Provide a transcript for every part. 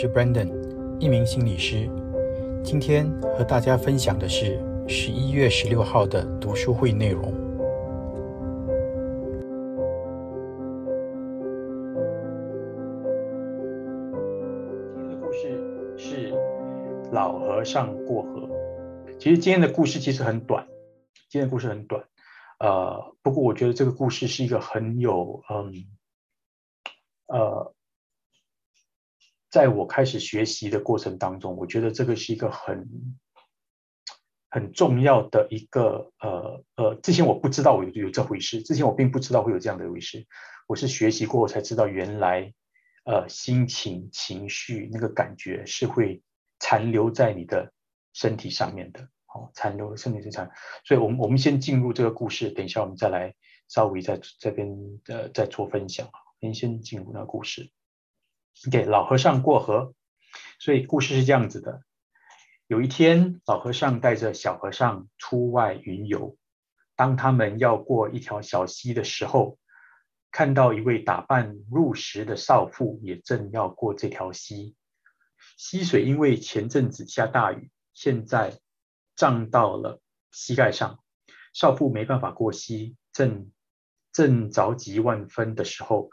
是 Brandon，一名心理师。今天和大家分享的是十一月十六号的读书会内容。今天的故事是老和尚过河。其实今天的故事其实很短，今天的故事很短。呃，不过我觉得这个故事是一个很有嗯，呃。在我开始学习的过程当中，我觉得这个是一个很很重要的一个呃呃，之前我不知道有有这回事，之前我并不知道会有这样的一回事，我是学习过后才知道，原来呃心情情绪那个感觉是会残留在你的身体上面的，好，残留身体之上。所以，我们我们先进入这个故事，等一下我们再来稍微在这边呃再做分享啊，先先进入那个故事。给老和尚过河，所以故事是这样子的：有一天，老和尚带着小和尚出外云游。当他们要过一条小溪的时候，看到一位打扮入时的少妇也正要过这条溪。溪水因为前阵子下大雨，现在涨到了膝盖上。少妇没办法过溪，正正着急万分的时候。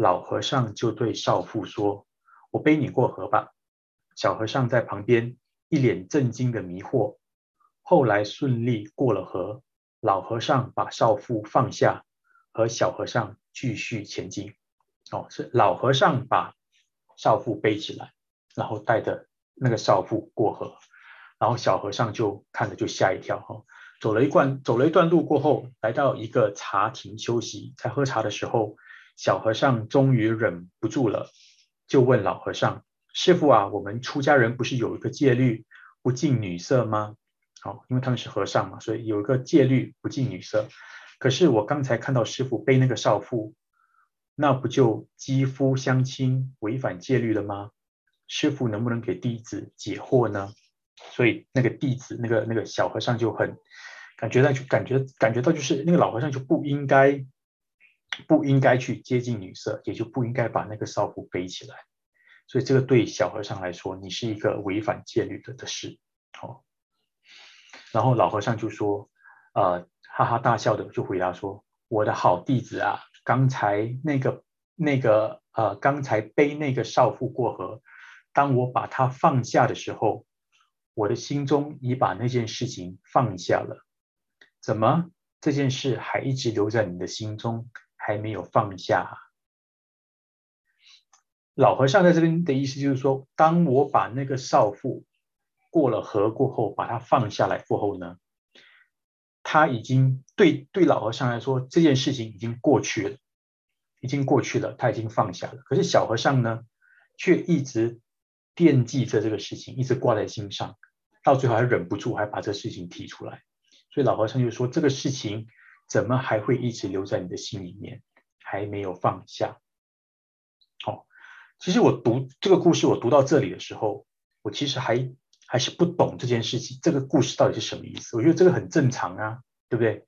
老和尚就对少妇说：“我背你过河吧。”小和尚在旁边一脸震惊的迷惑。后来顺利过了河，老和尚把少妇放下，和小和尚继续前进。哦，是老和尚把少妇背起来，然后带着那个少妇过河，然后小和尚就看着就吓一跳。哈，走了一段走了一段路过后，来到一个茶亭休息，在喝茶的时候。小和尚终于忍不住了，就问老和尚：“师傅啊，我们出家人不是有一个戒律，不近女色吗？好，因为他们是和尚嘛，所以有一个戒律不近女色。可是我刚才看到师傅背那个少妇，那不就肌肤相亲，违反戒律了吗？师傅能不能给弟子解惑呢？”所以那个弟子，那个那个小和尚就很感觉到，就感觉感觉到，就是那个老和尚就不应该。不应该去接近女色，也就不应该把那个少妇背起来。所以这个对小和尚来说，你是一个违反戒律的的事。哦，然后老和尚就说，呃，哈哈大笑的就回答说：“我的好弟子啊，刚才那个那个呃，刚才背那个少妇过河，当我把她放下的时候，我的心中已把那件事情放下了。怎么这件事还一直留在你的心中？”还没有放下。老和尚在这边的意思就是说，当我把那个少妇过了河过后，把她放下来过后呢，他已经对对老和尚来说，这件事情已经过去了，已经过去了，他已经放下了。可是小和尚呢，却一直惦记着这个事情，一直挂在心上，到最后还忍不住，还把这事情提出来。所以老和尚就说，这个事情。怎么还会一直留在你的心里面，还没有放下？好，其实我读这个故事，我读到这里的时候，我其实还还是不懂这件事情，这个故事到底是什么意思？我觉得这个很正常啊，对不对？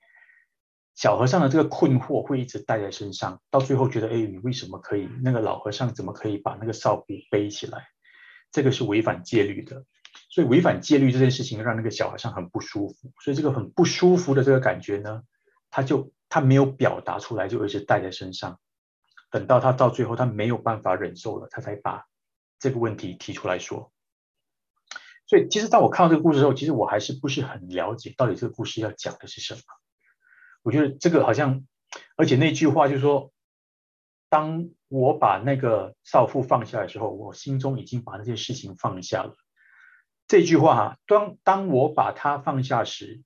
小和尚的这个困惑会一直带在身上，到最后觉得，哎，你为什么可以？那个老和尚怎么可以把那个少妇背起来？这个是违反戒律的，所以违反戒律这件事情让那个小和尚很不舒服，所以这个很不舒服的这个感觉呢？他就他没有表达出来，就一直带在身上。等到他到最后，他没有办法忍受了，他才把这个问题提出来说。所以，其实当我看到这个故事的时候，其实我还是不是很了解到底这个故事要讲的是什么。我觉得这个好像，而且那句话就是说，当我把那个少妇放下的时候，我心中已经把那件事情放下了。这句话哈，当当我把它放下时。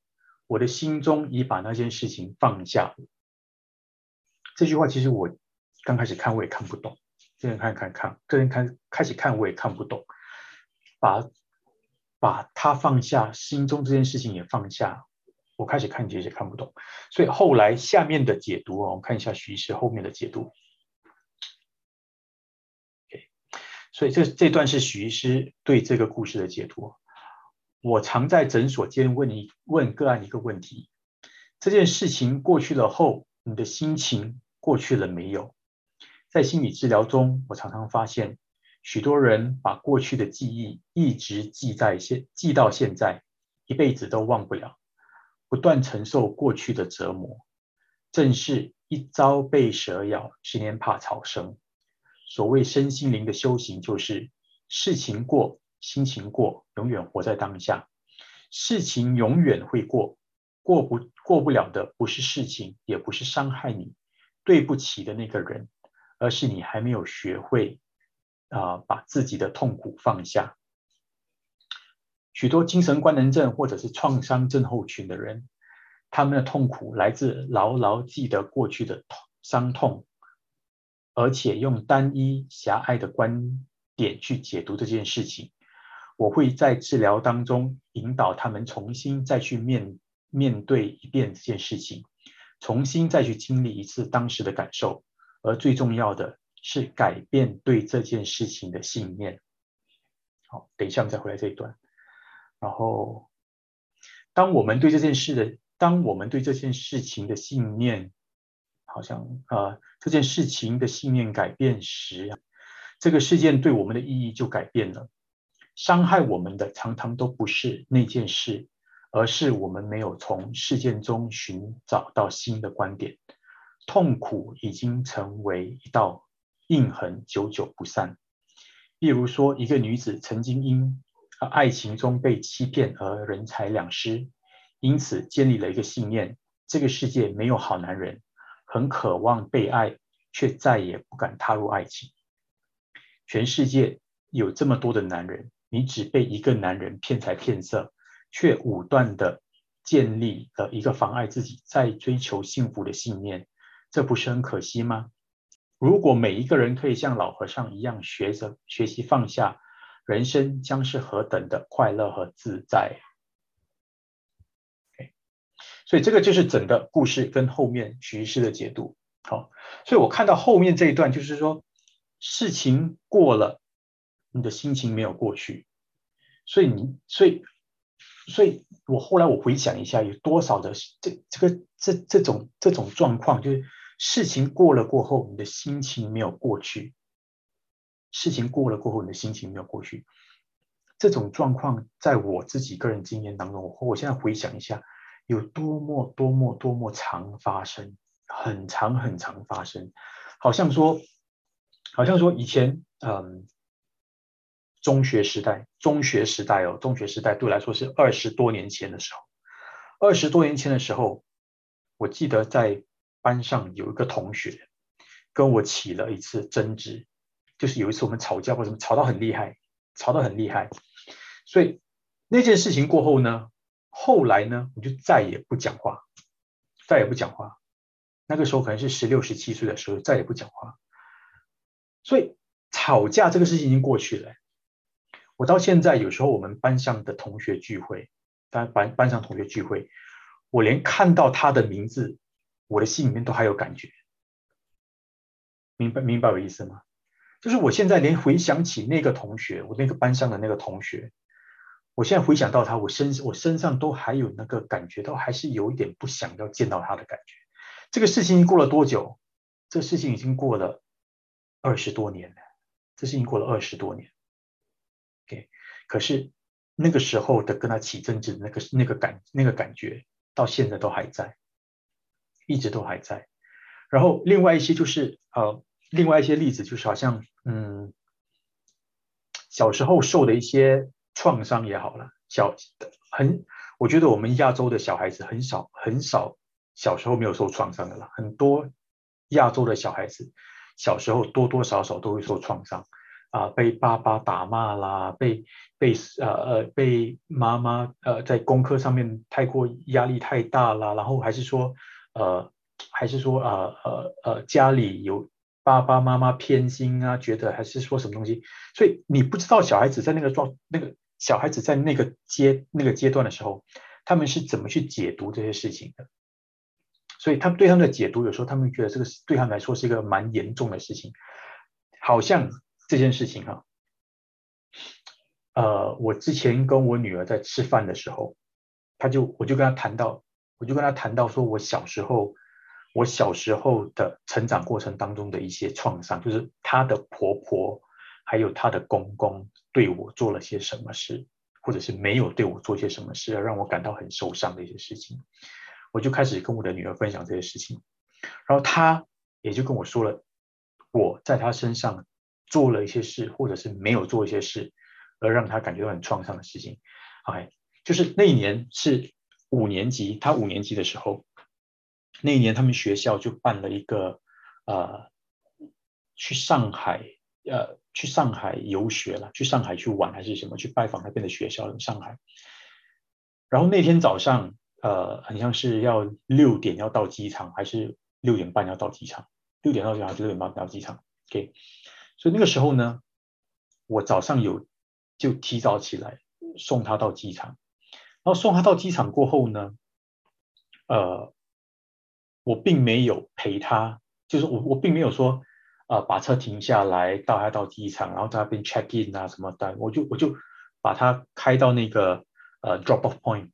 我的心中已把那件事情放下。这句话其实我刚开始看我也看不懂，这人看看看，这人看开始看我也看不懂。把把他放下，心中这件事情也放下，我开始看其实看不懂。所以后来下面的解读啊，我们看一下徐医师后面的解读。所以这这段是徐医师对这个故事的解读。我常在诊所间问一问个案一个问题：这件事情过去了后，你的心情过去了没有？在心理治疗中，我常常发现，许多人把过去的记忆一直记在现，记到现在，一辈子都忘不了，不断承受过去的折磨。正是一朝被蛇咬，十年怕草绳。所谓身心灵的修行，就是事情过，心情过，永远活在当下。事情永远会过，过不过不了的不是事情，也不是伤害你、对不起的那个人，而是你还没有学会。啊，把自己的痛苦放下。许多精神官能症或者是创伤症候群的人，他们的痛苦来自牢牢记得过去的痛伤痛，而且用单一狭隘的观点去解读这件事情。我会在治疗当中引导他们重新再去面面对一遍这件事情，重新再去经历一次当时的感受，而最重要的。是改变对这件事情的信念。好，等一下我们再回来这一段。然后，当我们对这件事的，当我们对这件事情的信念，好像啊，这件事情的信念改变时，这个事件对我们的意义就改变了。伤害我们的常常都不是那件事，而是我们没有从事件中寻找到新的观点。痛苦已经成为一道。印痕久久不散。例如说，一个女子曾经因爱情中被欺骗而人财两失，因此建立了一个信念：这个世界没有好男人。很渴望被爱，却再也不敢踏入爱情。全世界有这么多的男人，你只被一个男人骗财骗色，却武断的建立了一个妨碍自己再追求幸福的信念，这不是很可惜吗？如果每一个人可以像老和尚一样学着学习放下，人生将是何等的快乐和自在。所以这个就是整个故事跟后面徐师的解读。好，所以我看到后面这一段，就是说事情过了，你的心情没有过去，所以你，所以，所以我后来我回想一下，有多少的这这个这这种这种状况，就是。事情过了过后，你的心情没有过去。事情过了过后，你的心情没有过去。这种状况，在我自己个人经验当中，我我现在回想一下，有多么多么多么常发生，很长很长发生。好像说，好像说以前，嗯，中学时代，中学时代哦，中学时代对我来说是二十多年前的时候。二十多年前的时候，我记得在。班上有一个同学跟我起了一次争执，就是有一次我们吵架，或什么吵到很厉害，吵到很厉害。所以那件事情过后呢，后来呢，我就再也不讲话，再也不讲话。那个时候可能是十六、十七岁的时候，再也不讲话。所以吵架这个事情已经过去了。我到现在有时候我们班上的同学聚会，班班班上同学聚会，我连看到他的名字。我的心里面都还有感觉，明白明白我意思吗？就是我现在连回想起那个同学，我那个班上的那个同学，我现在回想到他，我身我身上都还有那个感觉，都还是有一点不想要见到他的感觉。这个事情过了多久？这事情已经过了二十多年了，这事情过了二十多年。OK，可是那个时候的跟他起争执那个那个感那个感觉，到现在都还在。一直都还在，然后另外一些就是呃，另外一些例子就是好像嗯，小时候受的一些创伤也好了，小很，我觉得我们亚洲的小孩子很少很少小时候没有受创伤的啦，很多亚洲的小孩子小时候多多少少都会受创伤啊，被爸爸打骂啦，被被呃呃被妈妈呃在功课上面太过压力太大啦，然后还是说。呃，还是说呃呃呃，家里有爸爸妈妈偏心啊，觉得还是说什么东西，所以你不知道小孩子在那个状那个小孩子在那个阶那个阶段的时候，他们是怎么去解读这些事情的？所以他们对他们的解读，有时候他们觉得这个对他们来说是一个蛮严重的事情，好像这件事情哈，呃，我之前跟我女儿在吃饭的时候，她就我就跟她谈到。我就跟她谈到说，我小时候，我小时候的成长过程当中的一些创伤，就是她的婆婆还有她的公公对我做了些什么事，或者是没有对我做些什么事，让我感到很受伤的一些事情。我就开始跟我的女儿分享这些事情，然后她也就跟我说了我在她身上做了一些事，或者是没有做一些事，而让他感觉到很创伤的事情。OK，就是那一年是五年级，他五年级的时候，那一年他们学校就办了一个呃，去上海呃去上海游学了，去上海去玩还是什么，去拜访那边的学校，上海。然后那天早上。呃，很像是要六点要到机场，还是六点半要到机场？六点到机场还是，六点半到机场。OK，所以那个时候呢，我早上有就提早起来送他到机场，然后送他到机场过后呢，呃，我并没有陪他，就是我我并没有说呃把车停下来带他到机场，然后在那边 check in 啊什么的，我就我就把他开到那个呃 drop off point。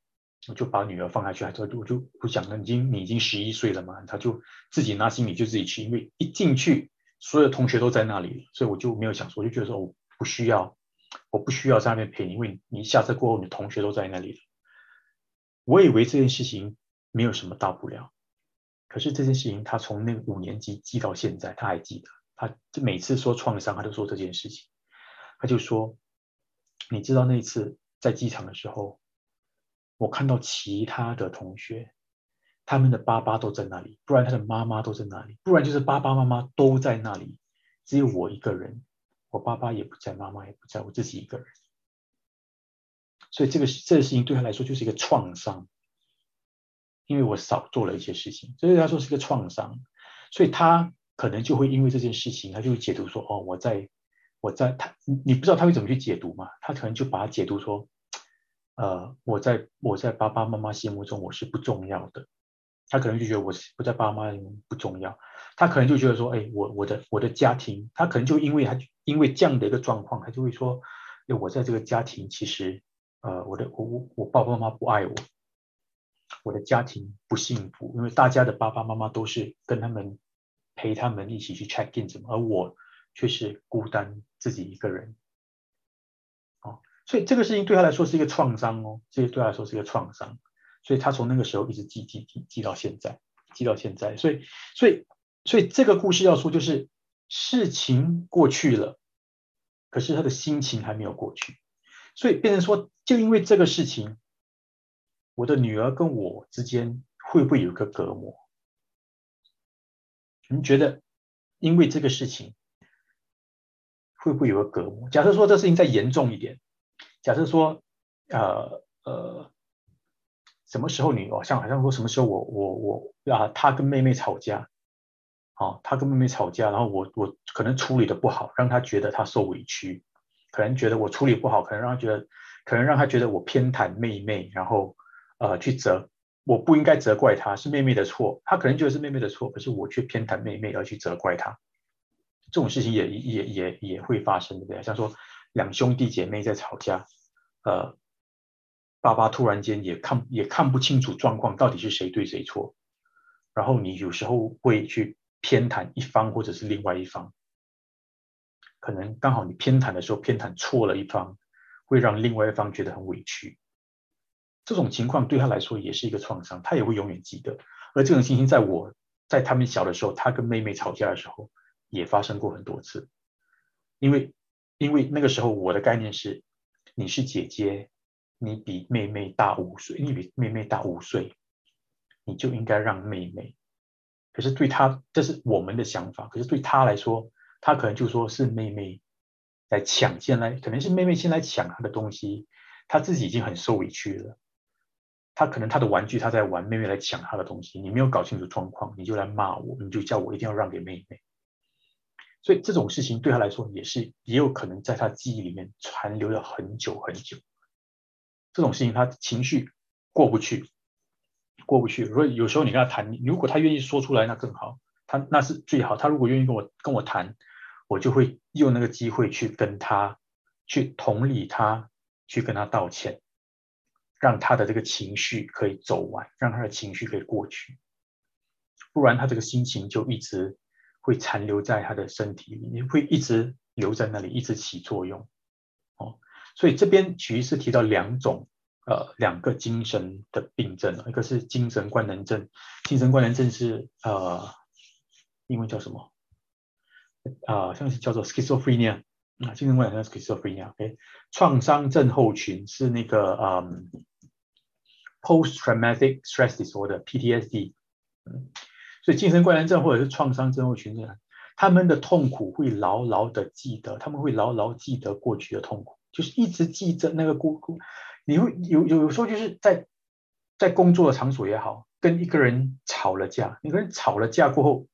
我就把女儿放下去，他说我就我讲了，已经你已经十一岁了嘛，他就自己拿行李就自己去，因为一进去所有同学都在那里，所以我就没有想说，我就觉得说我不需要，我不需要在那边陪你，因为你下车过后，你同学都在那里了。我以为这件事情没有什么大不了，可是这件事情他从那五年级记到现在，他还记得，他就每次说创伤，他都说这件事情，他就说，你知道那次在机场的时候。我看到其他的同学，他们的爸爸都在那里，不然他的妈妈都在那里，不然就是爸爸妈妈都在那里，只有我一个人，我爸爸也不在，妈妈也不在，我自己一个人。所以这个这个事情对他来说就是一个创伤，因为我少做了一些事情，所以他说是个创伤，所以他可能就会因为这件事情，他就会解读说，哦，我在我在他，你不知道他会怎么去解读嘛？他可能就把它解读说。呃，我在我在爸爸妈妈心目中我是不重要的，他可能就觉得我不在爸妈里面不重要，他可能就觉得说，哎，我我的我的家庭，他可能就因为他因为这样的一个状况，他就会说，哎，我在这个家庭其实，呃，我的我我我爸爸妈妈不爱我，我的家庭不幸福，因为大家的爸爸妈妈都是跟他们陪他们一起去 check in 什么，而我却是孤单自己一个人。所以这个事情对他来说是一个创伤哦，这对他来说是一个创伤，所以他从那个时候一直记记记记到现在，记到现在。所以，所以，所以这个故事要说就是事情过去了，可是他的心情还没有过去，所以变成说，就因为这个事情，我的女儿跟我之间会不会有个隔膜？你觉得，因为这个事情会不会有个隔膜？假设说这事情再严重一点。假设说，呃呃，什么时候你哦，像好像说什么时候我我我啊，他跟妹妹吵架，哦，他跟妹妹吵架，然后我我可能处理的不好，让他觉得他受委屈，可能觉得我处理不好，可能让他觉得，可能让他觉得我偏袒妹妹，然后呃去责，我不应该责怪他，是妹妹的错，他可能觉得是妹妹的错，可是我却偏袒妹妹而去责怪他，这种事情也也也也会发生，对不对？像说。两兄弟姐妹在吵架，呃，爸爸突然间也看也看不清楚状况到底是谁对谁错，然后你有时候会去偏袒一方或者是另外一方，可能刚好你偏袒的时候偏袒错了一方，会让另外一方觉得很委屈，这种情况对他来说也是一个创伤，他也会永远记得。而这种情形在我在他们小的时候，他跟妹妹吵架的时候也发生过很多次，因为。因为那个时候我的概念是，你是姐姐，你比妹妹大五岁，你比妹妹大五岁，你就应该让妹妹。可是对他，这是我们的想法。可是对他来说，他可能就说是妹妹来抢先来，可能是妹妹先来抢他的东西，他自己已经很受委屈了。他可能他的玩具他在玩，妹妹来抢他的东西，你没有搞清楚状况，你就来骂我，你就叫我一定要让给妹妹。所以这种事情对他来说也是也有可能在他记忆里面残留了很久很久。这种事情他情绪过不去，过不去。如果有时候你跟他谈，如果他愿意说出来，那更好，他那是最好。他如果愿意跟我跟我谈，我就会用那个机会去跟他去同理他，去跟他道歉，让他的这个情绪可以走完，让他的情绪可以过去。不然他这个心情就一直。会残留在他的身体里面，会一直留在那里，一直起作用。哦，所以这边其实是提到两种，呃，两个精神的病症，一个是精神官能症，精神官能症是呃，英文叫什么？啊，像是叫做 schizophrenia，啊，精神官能症 schizophrenia，OK，创伤症候群是那个嗯，post traumatic stress disorder，PTSD，嗯，所以精神官能症或者是创伤症候群呢，他们的痛苦会牢牢的记得，他们会牢牢记得过去的痛苦，就是一直记着那个过过，你会有有有时候就是在在工作的场所也好，跟一个人吵了架，你跟人吵了架过后。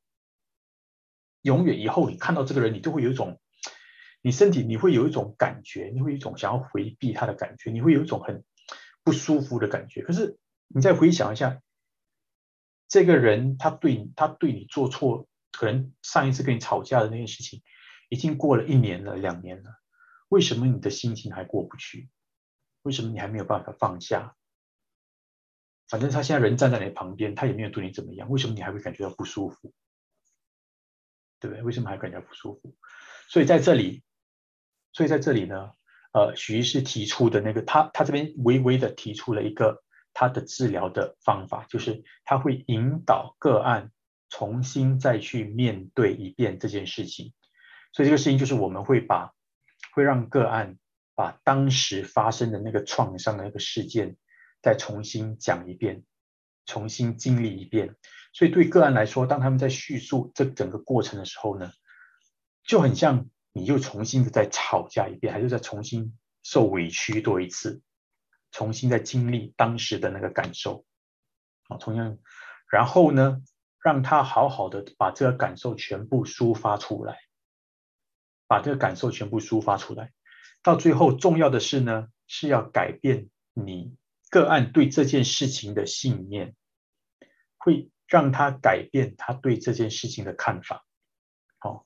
永远以后，你看到这个人，你就会有一种，你身体你会有一种感觉，你会有一种想要回避他的感觉，你会有一种很不舒服的感觉。可是你再回想一下，这个人他对你他对你做错，可能上一次跟你吵架的那件事情，已经过了一年了、两年了，为什么你的心情还过不去？为什么你还没有办法放下？反正他现在人站在你旁边，他也没有对你怎么样，为什么你还会感觉到不舒服？对不对？为什么还感觉不舒服？所以在这里，所以在这里呢，呃，许医师提出的那个，他他这边微微的提出了一个他的治疗的方法，就是他会引导个案重新再去面对一遍这件事情。所以这个事情就是我们会把会让个案把当时发生的那个创伤的那个事件再重新讲一遍，重新经历一遍。所以对个案来说，当他们在叙述这整个过程的时候呢，就很像你又重新的再吵架一遍，还是再重新受委屈多一次，重新再经历当时的那个感受，啊，同样，然后呢，让他好好的把这个感受全部抒发出来，把这个感受全部抒发出来，到最后重要的是呢，是要改变你个案对这件事情的信念，会。让他改变他对这件事情的看法，好，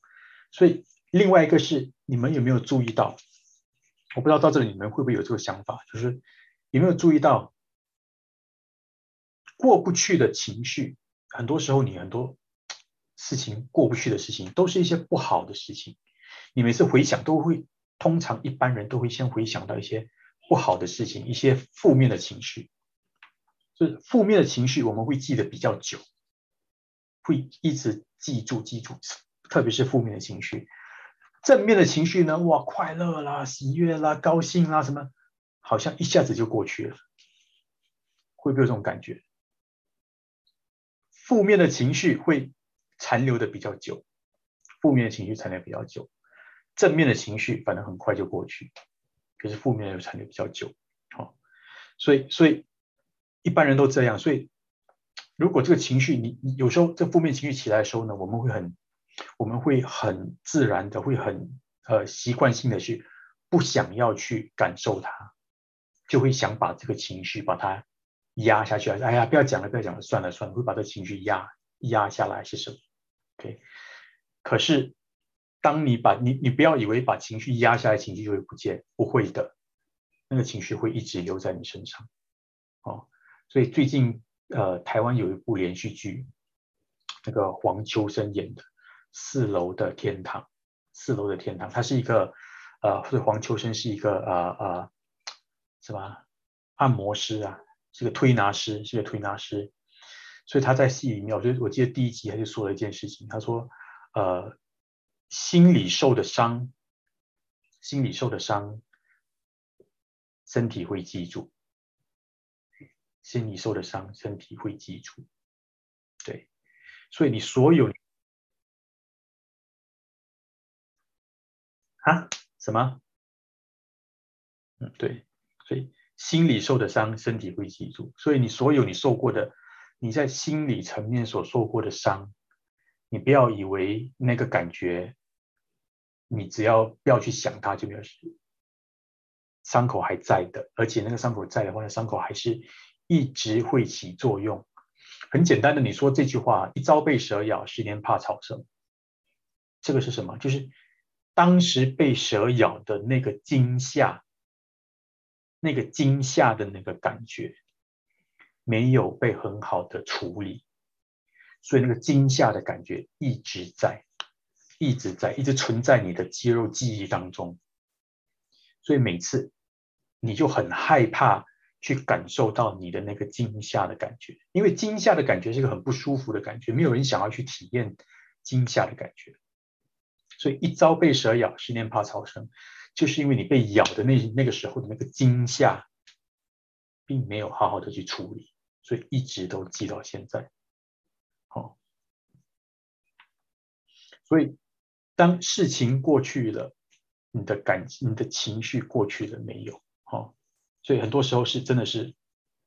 所以另外一个是你们有没有注意到？我不知道到这里你们会不会有这个想法，就是有没有注意到过不去的情绪？很多时候你很多事情过不去的事情，都是一些不好的事情。你每次回想都会，通常一般人都会先回想到一些不好的事情，一些负面的情绪。就是负面的情绪，我们会记得比较久。会一直记住记住，特别是负面的情绪，正面的情绪呢？哇，快乐啦、喜悦啦、高兴啦，什么，好像一下子就过去了。会不会有这种感觉？负面的情绪会残留的比较久，负面的情绪残留比较久，正面的情绪反正很快就过去，可是负面又残留比较久。好，所以所以一般人都这样，所以。如果这个情绪，你你有时候这负面情绪起来的时候呢，我们会很，我们会很自然的，会很呃习惯性的去不想要去感受它，就会想把这个情绪把它压下去！哎呀，不要讲了，不要讲了，算了算了，会把这情绪压压下来是什么？OK，可是当你把你你不要以为把情绪压下来，情绪就会不见，不会的，那个情绪会一直留在你身上。哦，所以最近。呃，台湾有一部连续剧，那个黄秋生演的《四楼的天堂》。四楼的天堂，他是一个呃，是黄秋生是一个呃呃，什么按摩师啊，是个推拿师，是个推拿师。所以他在戏里面，我觉得我记得第一集他就说了一件事情，他说，呃，心里受的伤，心里受的伤，身体会记住。心里受的伤，身体会记住。对，所以你所有啊什么？嗯，对，所以心里受的伤，身体会记住。所以你所有你受过的，你在心理层面所受过的伤，你不要以为那个感觉，你只要不要去想它就没有事。伤口还在的，而且那个伤口在的话，那伤口还是。一直会起作用。很简单的，你说这句话：“一朝被蛇咬，十年怕草绳。”这个是什么？就是当时被蛇咬的那个惊吓，那个惊吓的那个感觉，没有被很好的处理，所以那个惊吓的感觉一直在，一直在，一直存在你的肌肉记忆当中。所以每次你就很害怕去感受到你的那个惊吓的感觉，因为惊吓的感觉是一个很不舒服的感觉，没有人想要去体验惊吓的感觉。所以一朝被蛇咬，十年怕草绳，就是因为你被咬的那那个时候的那个惊吓，并没有好好的去处理，所以一直都记到现在。好，所以当事情过去了。你的感、你的情绪过去了没有？哈，所以很多时候是真的是，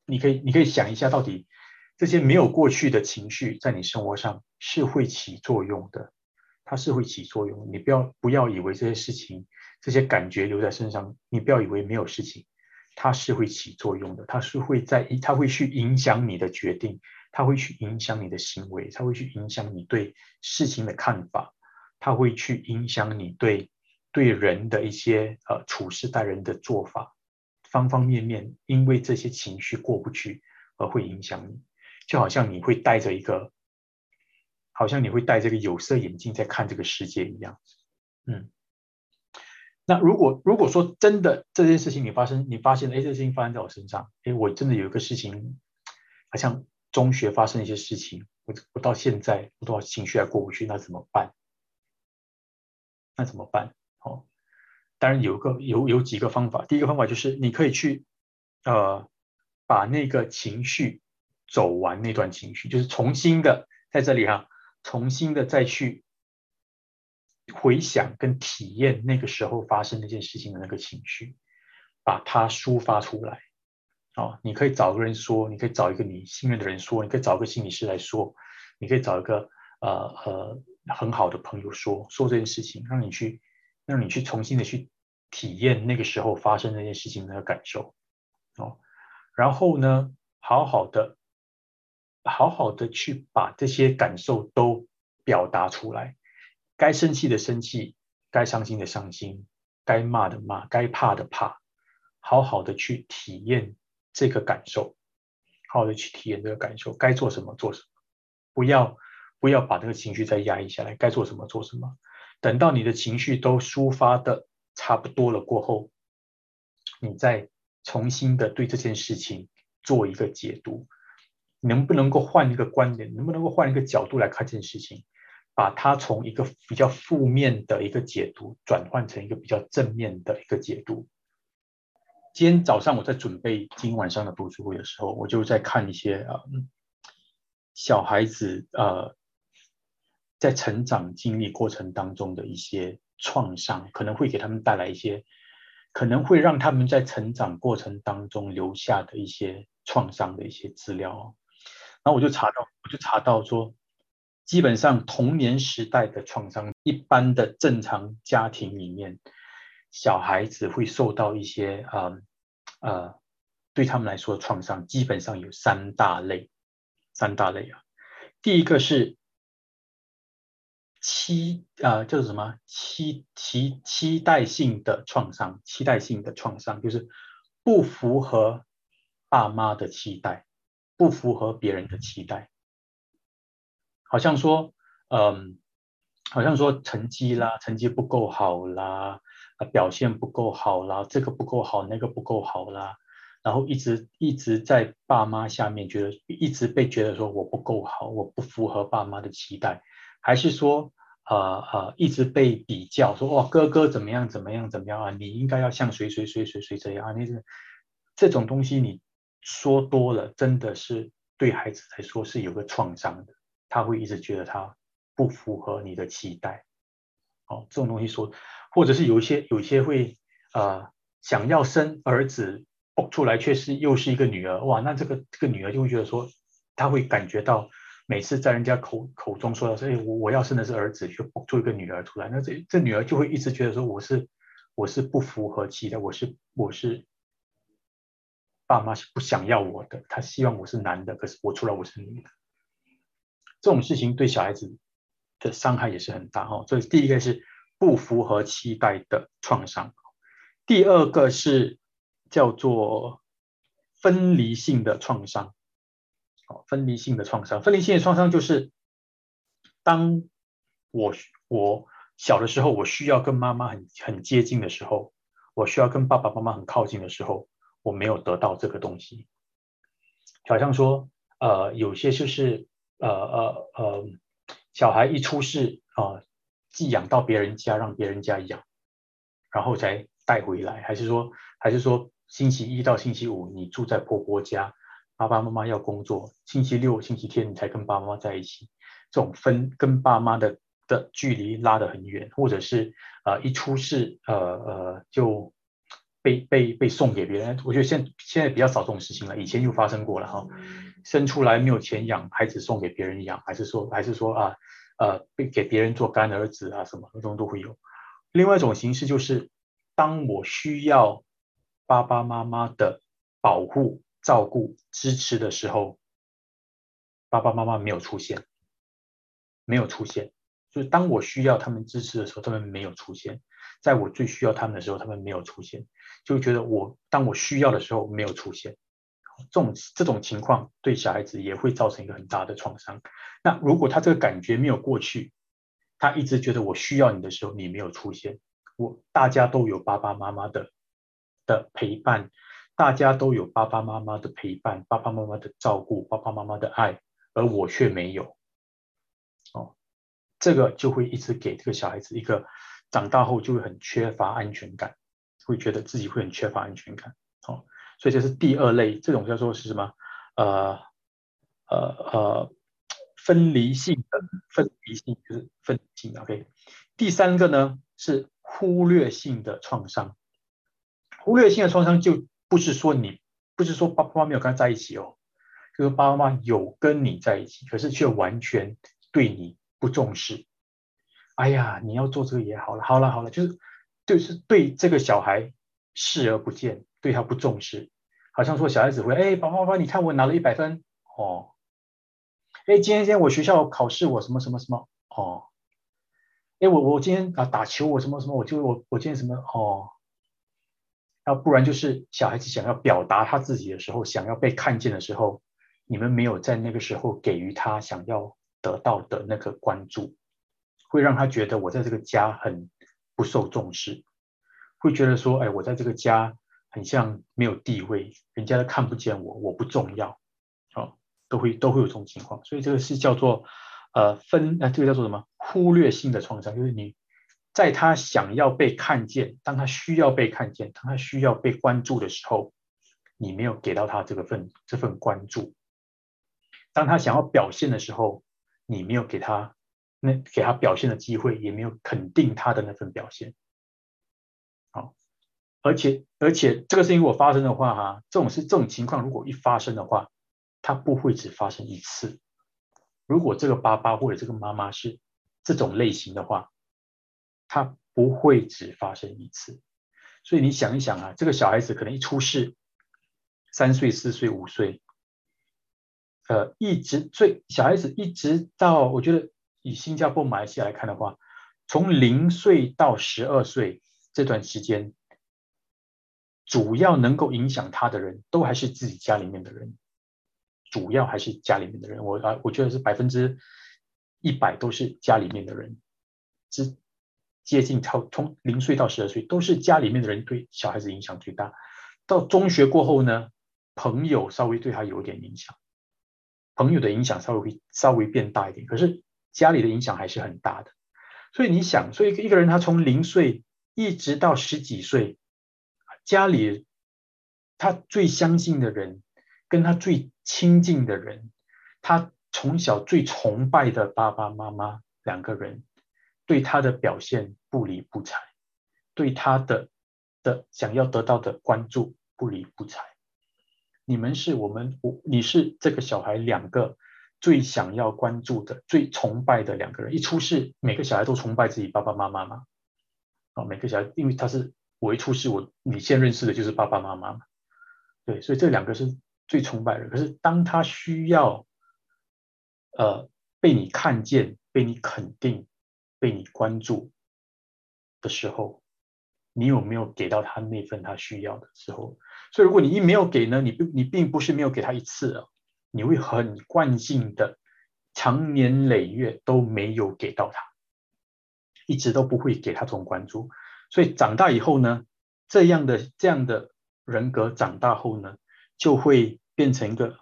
你可以、你可以想一下，到底这些没有过去的情绪在你生活上是会起作用的，它是会起作用。你不要不要以为这些事情、这些感觉留在身上，你不要以为没有事情，它是会起作用的，它是会在，它会去影响你的决定，它会去影响你的行为，它会去影响你对事情的看法，它会去影响你对。对人的一些呃处事待人的做法，方方面面，因为这些情绪过不去而会影响你，就好像你会戴着一个，好像你会戴这个有色眼镜在看这个世界一样。嗯，那如果如果说真的这件事情你发生，你发现哎，这事情发生在我身上，哎，我真的有一个事情，好像中学发生一些事情，我我到现在我多少情绪还过不去，那怎么办？那怎么办？哦，当然有个有有几个方法。第一个方法就是你可以去，呃，把那个情绪走完那段情绪，就是重新的在这里哈，重新的再去回想跟体验那个时候发生那件事情的那个情绪，把它抒发出来。哦，你可以找个人说，你可以找一个你信任的人说，你可以找个心理师来说，你可以找一个呃呃很好的朋友说说这件事情，让你去。让你去重新的去体验那个时候发生那件事情的感受，哦，然后呢，好好的，好好的去把这些感受都表达出来，该生气的生气，该伤心的伤心，该骂的骂，该怕的怕，好好的去体验这个感受，好好的去体验这个感受，该做什么做什么，不要不要把这个情绪再压抑下来，该做什么做什么。等到你的情绪都抒发的差不多了过后，你再重新的对这件事情做一个解读，能不能够换一个观点，能不能够换一个角度来看这件事情，把它从一个比较负面的一个解读转换成一个比较正面的一个解读。今天早上我在准备今晚上的读书会的时候，我就在看一些啊小孩子呃。在成长经历过程当中的一些创伤，可能会给他们带来一些，可能会让他们在成长过程当中留下的一些创伤的一些资料。然后我就查到，我就查到说，基本上童年时代的创伤，一般的正常家庭里面，小孩子会受到一些啊呃，对他们来说创伤，基本上有三大类，三大类啊，第一个是。期啊，叫做什么？期期期待性的创伤，期待性的创伤就是不符合爸妈的期待，不符合别人的期待，好像说，嗯，好像说成绩啦，成绩不够好啦，啊，表现不够好啦，这个不够好，那个不够好啦，然后一直一直在爸妈下面觉得，一直被觉得说我不够好，我不符合爸妈的期待。还是说，呃呃，一直被比较，说哇，哥哥怎么样怎么样怎么样啊？你应该要像谁谁谁谁谁这样啊？那个这种东西你说多了，真的是对孩子来说是有个创伤的，他会一直觉得他不符合你的期待。哦，这种东西说，或者是有一些有一些会呃想要生儿子，哦出来却是又是一个女儿，哇，那这个这个女儿就会觉得说，他会感觉到。每次在人家口口中说到说，哎，我我要生的是儿子，就做一个女儿出来，那这这女儿就会一直觉得说，我是我是不符合期待，我是我是爸妈是不想要我的，他希望我是男的，可是我出来我是女的，这种事情对小孩子的伤害也是很大哈。所以第一个是不符合期待的创伤，第二个是叫做分离性的创伤。哦，分离性的创伤，分离性的创伤就是，当我我小的时候，我需要跟妈妈很很接近的时候，我需要跟爸爸妈妈很靠近的时候，我没有得到这个东西。好像说，呃，有些就是呃呃呃，小孩一出世啊，寄养到别人家，让别人家养，然后才带回来，还是说，还是说星期一到星期五你住在婆婆家，爸爸妈妈要工作，星期六、星期天你才跟爸妈在一起，这种分跟爸妈的。的距离拉得很远，或者是呃一出事呃呃就被被被送给别人。我觉得现现在比较少这种事情了，以前就发生过了哈。生出来没有钱养，孩子送给别人养，还是说还是说啊呃被给别人做干儿子啊什么这种都会有。另外一种形式就是，当我需要爸爸妈妈的保护、照顾、支持的时候，爸爸妈妈没有出现，没有出现。就是当我需要他们支持的时候，他们没有出现；在我最需要他们的时候，他们没有出现。就觉得我当我需要的时候没有出现，这种这种情况对小孩子也会造成一个很大的创伤。那如果他这个感觉没有过去，他一直觉得我需要你的时候你没有出现，我大家都有爸爸妈妈的的陪伴，大家都有爸爸妈妈的陪伴，爸爸妈妈的照顾，爸爸妈妈的爱，而我却没有。哦这个就会一直给这个小孩子一个长大后就会很缺乏安全感，会觉得自己会很缺乏安全感。哦，所以这是第二类，这种叫做是什么？呃呃呃，分离性的分离性就是分离性。OK，第三个呢是忽略性的创伤。忽略性的创伤就不是说你不是说爸爸妈妈没有跟他在一起哦，就是爸爸妈妈有跟你在一起，可是却完全对你。不重视，哎呀，你要做这个也好了，好了好了，就是就是对这个小孩视而不见，对他不重视，好像说小孩子会，哎，爸爸妈妈，你看我拿了一百分，哦，哎，今天今天我学校考试我什么什么什么，哦，哎，我我今天啊打球我什么什么，我就我我今天什么，哦，要不然就是小孩子想要表达他自己的时候，想要被看见的时候，你们没有在那个时候给予他想要。得到的那个关注，会让他觉得我在这个家很不受重视，会觉得说，哎，我在这个家很像没有地位，人家都看不见我，我不重要，哦，都会都会有这种情况。所以这个是叫做呃分，呃这个叫做什么？忽略性的创伤，就是你在他想要被看见，当他需要被看见，当他需要被关注的时候，你没有给到他这个份这份关注，当他想要表现的时候。你没有给他那给他表现的机会，也没有肯定他的那份表现，好，而且而且这个事情如果发生的话，哈，这种是这种情况如果一发生的话，它不会只发生一次。如果这个爸爸或者这个妈妈是这种类型的话，他不会只发生一次。所以你想一想啊，这个小孩子可能一出世，三岁、四岁、五岁。呃，一直最小孩子一直到，我觉得以新加坡、马来西亚来看的话，从零岁到十二岁这段时间，主要能够影响他的人都还是自己家里面的人，主要还是家里面的人。我啊，我觉得是百分之一百都是家里面的人，是接近超从零岁到十二岁都是家里面的人对小孩子影响最大。到中学过后呢，朋友稍微对他有点影响。朋友的影响稍微会稍微变大一点，可是家里的影响还是很大的。所以你想，所以一个人他从零岁一直到十几岁，家里他最相信的人，跟他最亲近的人，他从小最崇拜的爸爸妈妈两个人，对他的表现不理不睬，对他的的想要得到的关注不理不睬。你们是我们，我你是这个小孩两个最想要关注的、最崇拜的两个人。一出世，每个小孩都崇拜自己爸爸妈妈嘛。哦，每个小孩，因为他是我一出世，我你先认识的就是爸爸妈妈嘛。对，所以这两个是最崇拜的。可是当他需要，呃，被你看见、被你肯定、被你关注的时候，你有没有给到他那份他需要的时候？所以，如果你一没有给呢，你不，你并不是没有给他一次啊，你会很惯性的，长年累月都没有给到他。一直都不会给他这种关注。所以长大以后呢，这样的这样的人格长大后呢，就会变成一个，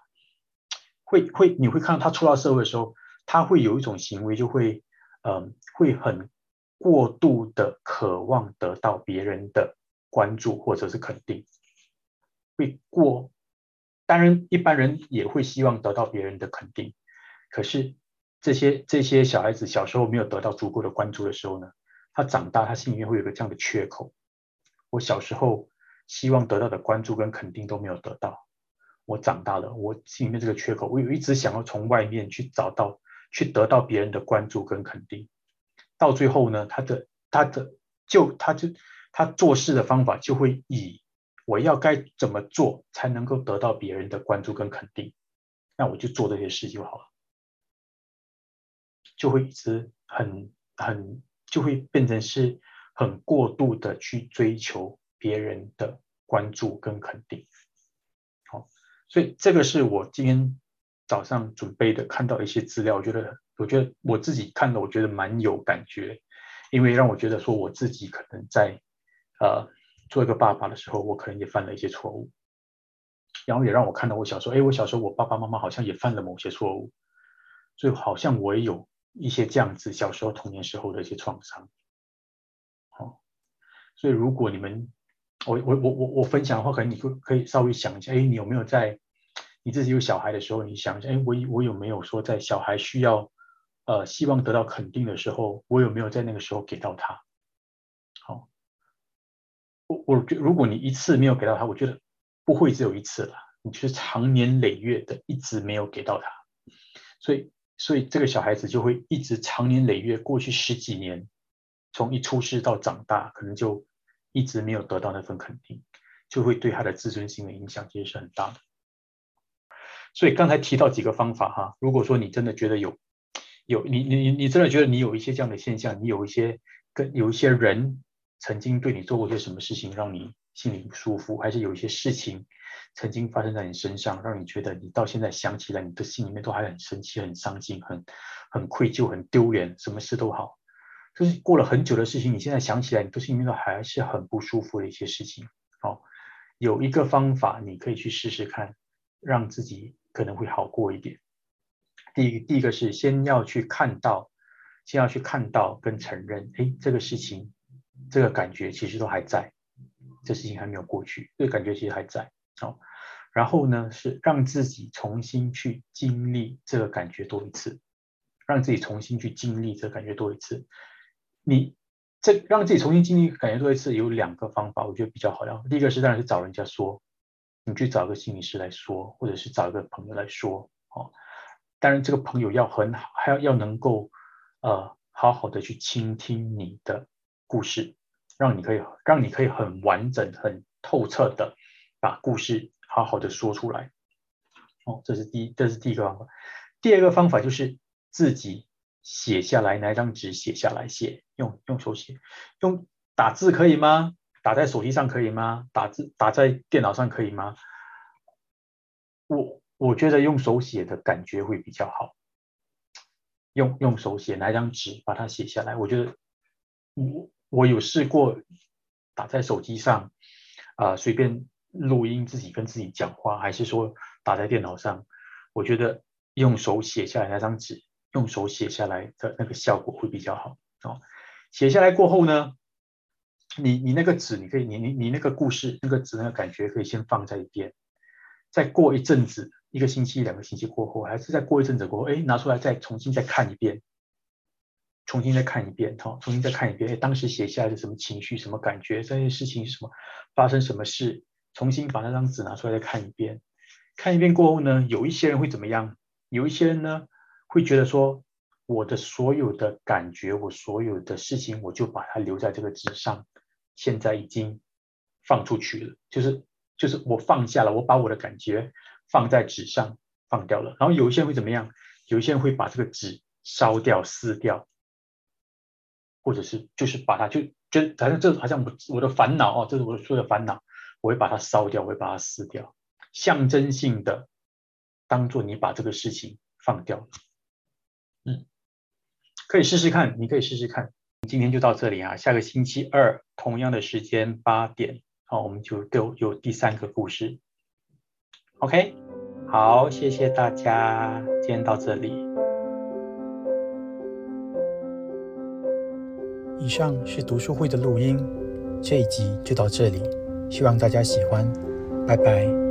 会会你会看到他出到社会的时候，他会有一种行为，就会嗯，会很过度的渴望得到别人的关注或者是肯定，会过。当然，一般人也会希望得到别人的肯定，可是这些这些小孩子小时候没有得到足够的关注的时候呢，他长大他心里面会有个这样的缺口。我小时候希望得到的关注跟肯定都没有得到，我长大了，我心里面这个缺口，我有一直想要从外面去找到，去得到别人的关注跟肯定，到最后呢，他的他的就他就他做事的方法就会以。我要该怎么做才能够得到别人的关注跟肯定？那我就做这些事就好了，就会一直很很就会变成是很过度的去追求别人的关注跟肯定。好，所以这个是我今天早上准备的，看到一些资料，我觉得我觉得我自己看的，我觉得蛮有感觉，因为让我觉得说我自己可能在呃。做一个爸爸的时候，我可能也犯了一些错误，然后也让我看到我小时候，哎，我小时候我爸爸妈妈好像也犯了某些错误，所以好像我也有一些这样子小时候童年时候的一些创伤。好，所以如果你们，我我我我我分享的话，可能你会可以稍微想一下，哎，你有没有在你自己有小孩的时候，你想一下，哎，我我有没有说在小孩需要呃希望得到肯定的时候，我有没有在那个时候给到他？好。我我觉如果你一次没有给到他，我觉得不会只有一次了，你就是长年累月的一直没有给到他，所以所以这个小孩子就会一直长年累月，过去十几年，从一出世到长大，可能就一直没有得到那份肯定，就会对他的自尊心的影响其实是很大的。所以刚才提到几个方法哈，如果说你真的觉得有有你你你真的觉得你有一些这样的现象，你有一些跟有一些人。曾经对你做过些什么事情让你心里不舒服，还是有一些事情曾经发生在你身上，让你觉得你到现在想起来，你的心里面都还很生气、很伤心、很很愧疚、很丢脸，什么事都好，就是过了很久的事情，你现在想起来，你的心里面还是很不舒服的一些事情。好，有一个方法你可以去试试看，让自己可能会好过一点。第一，第一个是先要去看到，先要去看到跟承认，哎，这个事情。这个感觉其实都还在，这事情还没有过去，这感觉其实还在。好，然后呢是让自己重新去经历这个感觉多一次，让自己重新去经历这感觉多一次。你这让自己重新经历感觉多一次有两个方法，我觉得比较好。第一个是当然是找人家说，你去找个心理师来说，或者是找一个朋友来说。哦，当然这个朋友要很好，还要要能够呃好好的去倾听你的。故事让你可以让你可以很完整、很透彻的把故事好好的说出来。哦，这是第一，这是第一个方法。第二个方法就是自己写下来，拿一张纸写下来，写用用手写，用打字可以吗？打在手机上可以吗？打字打在电脑上可以吗？我我觉得用手写的感觉会比较好。用用手写，拿一张纸把它写下来，我觉得我。我有试过打在手机上，啊，随便录音自己跟自己讲话，还是说打在电脑上？我觉得用手写下来那张纸，用手写下来的那个效果会比较好。哦，写下来过后呢，你你那个纸，你可以你你你那个故事那个纸那个感觉可以先放在一边，再过一阵子，一个星期两个星期过后，还是再过一阵子过后，哎，拿出来再重新再看一遍。重新再看一遍，哈，重新再看一遍，哎，当时写下来的什么情绪、什么感觉，这些事情什么发生什么事，重新把那张纸拿出来再看一遍。看一遍过后呢，有一些人会怎么样？有一些人呢会觉得说，我的所有的感觉，我所有的事情，我就把它留在这个纸上，现在已经放出去了，就是就是我放下了，我把我的感觉放在纸上放掉了。然后有一些人会怎么样？有一些人会把这个纸烧掉、撕掉。或者是就是把它就就反正这好像我我的烦恼哦，这是我的所有的烦恼，我会把它烧掉，我会把它撕掉，象征性的当做你把这个事情放掉了，嗯，可以试试看，你可以试试看，今天就到这里啊，下个星期二同样的时间八点，好，我们就都有第三个故事。OK，好，谢谢大家，今天到这里。以上是读书会的录音，这一集就到这里，希望大家喜欢，拜拜。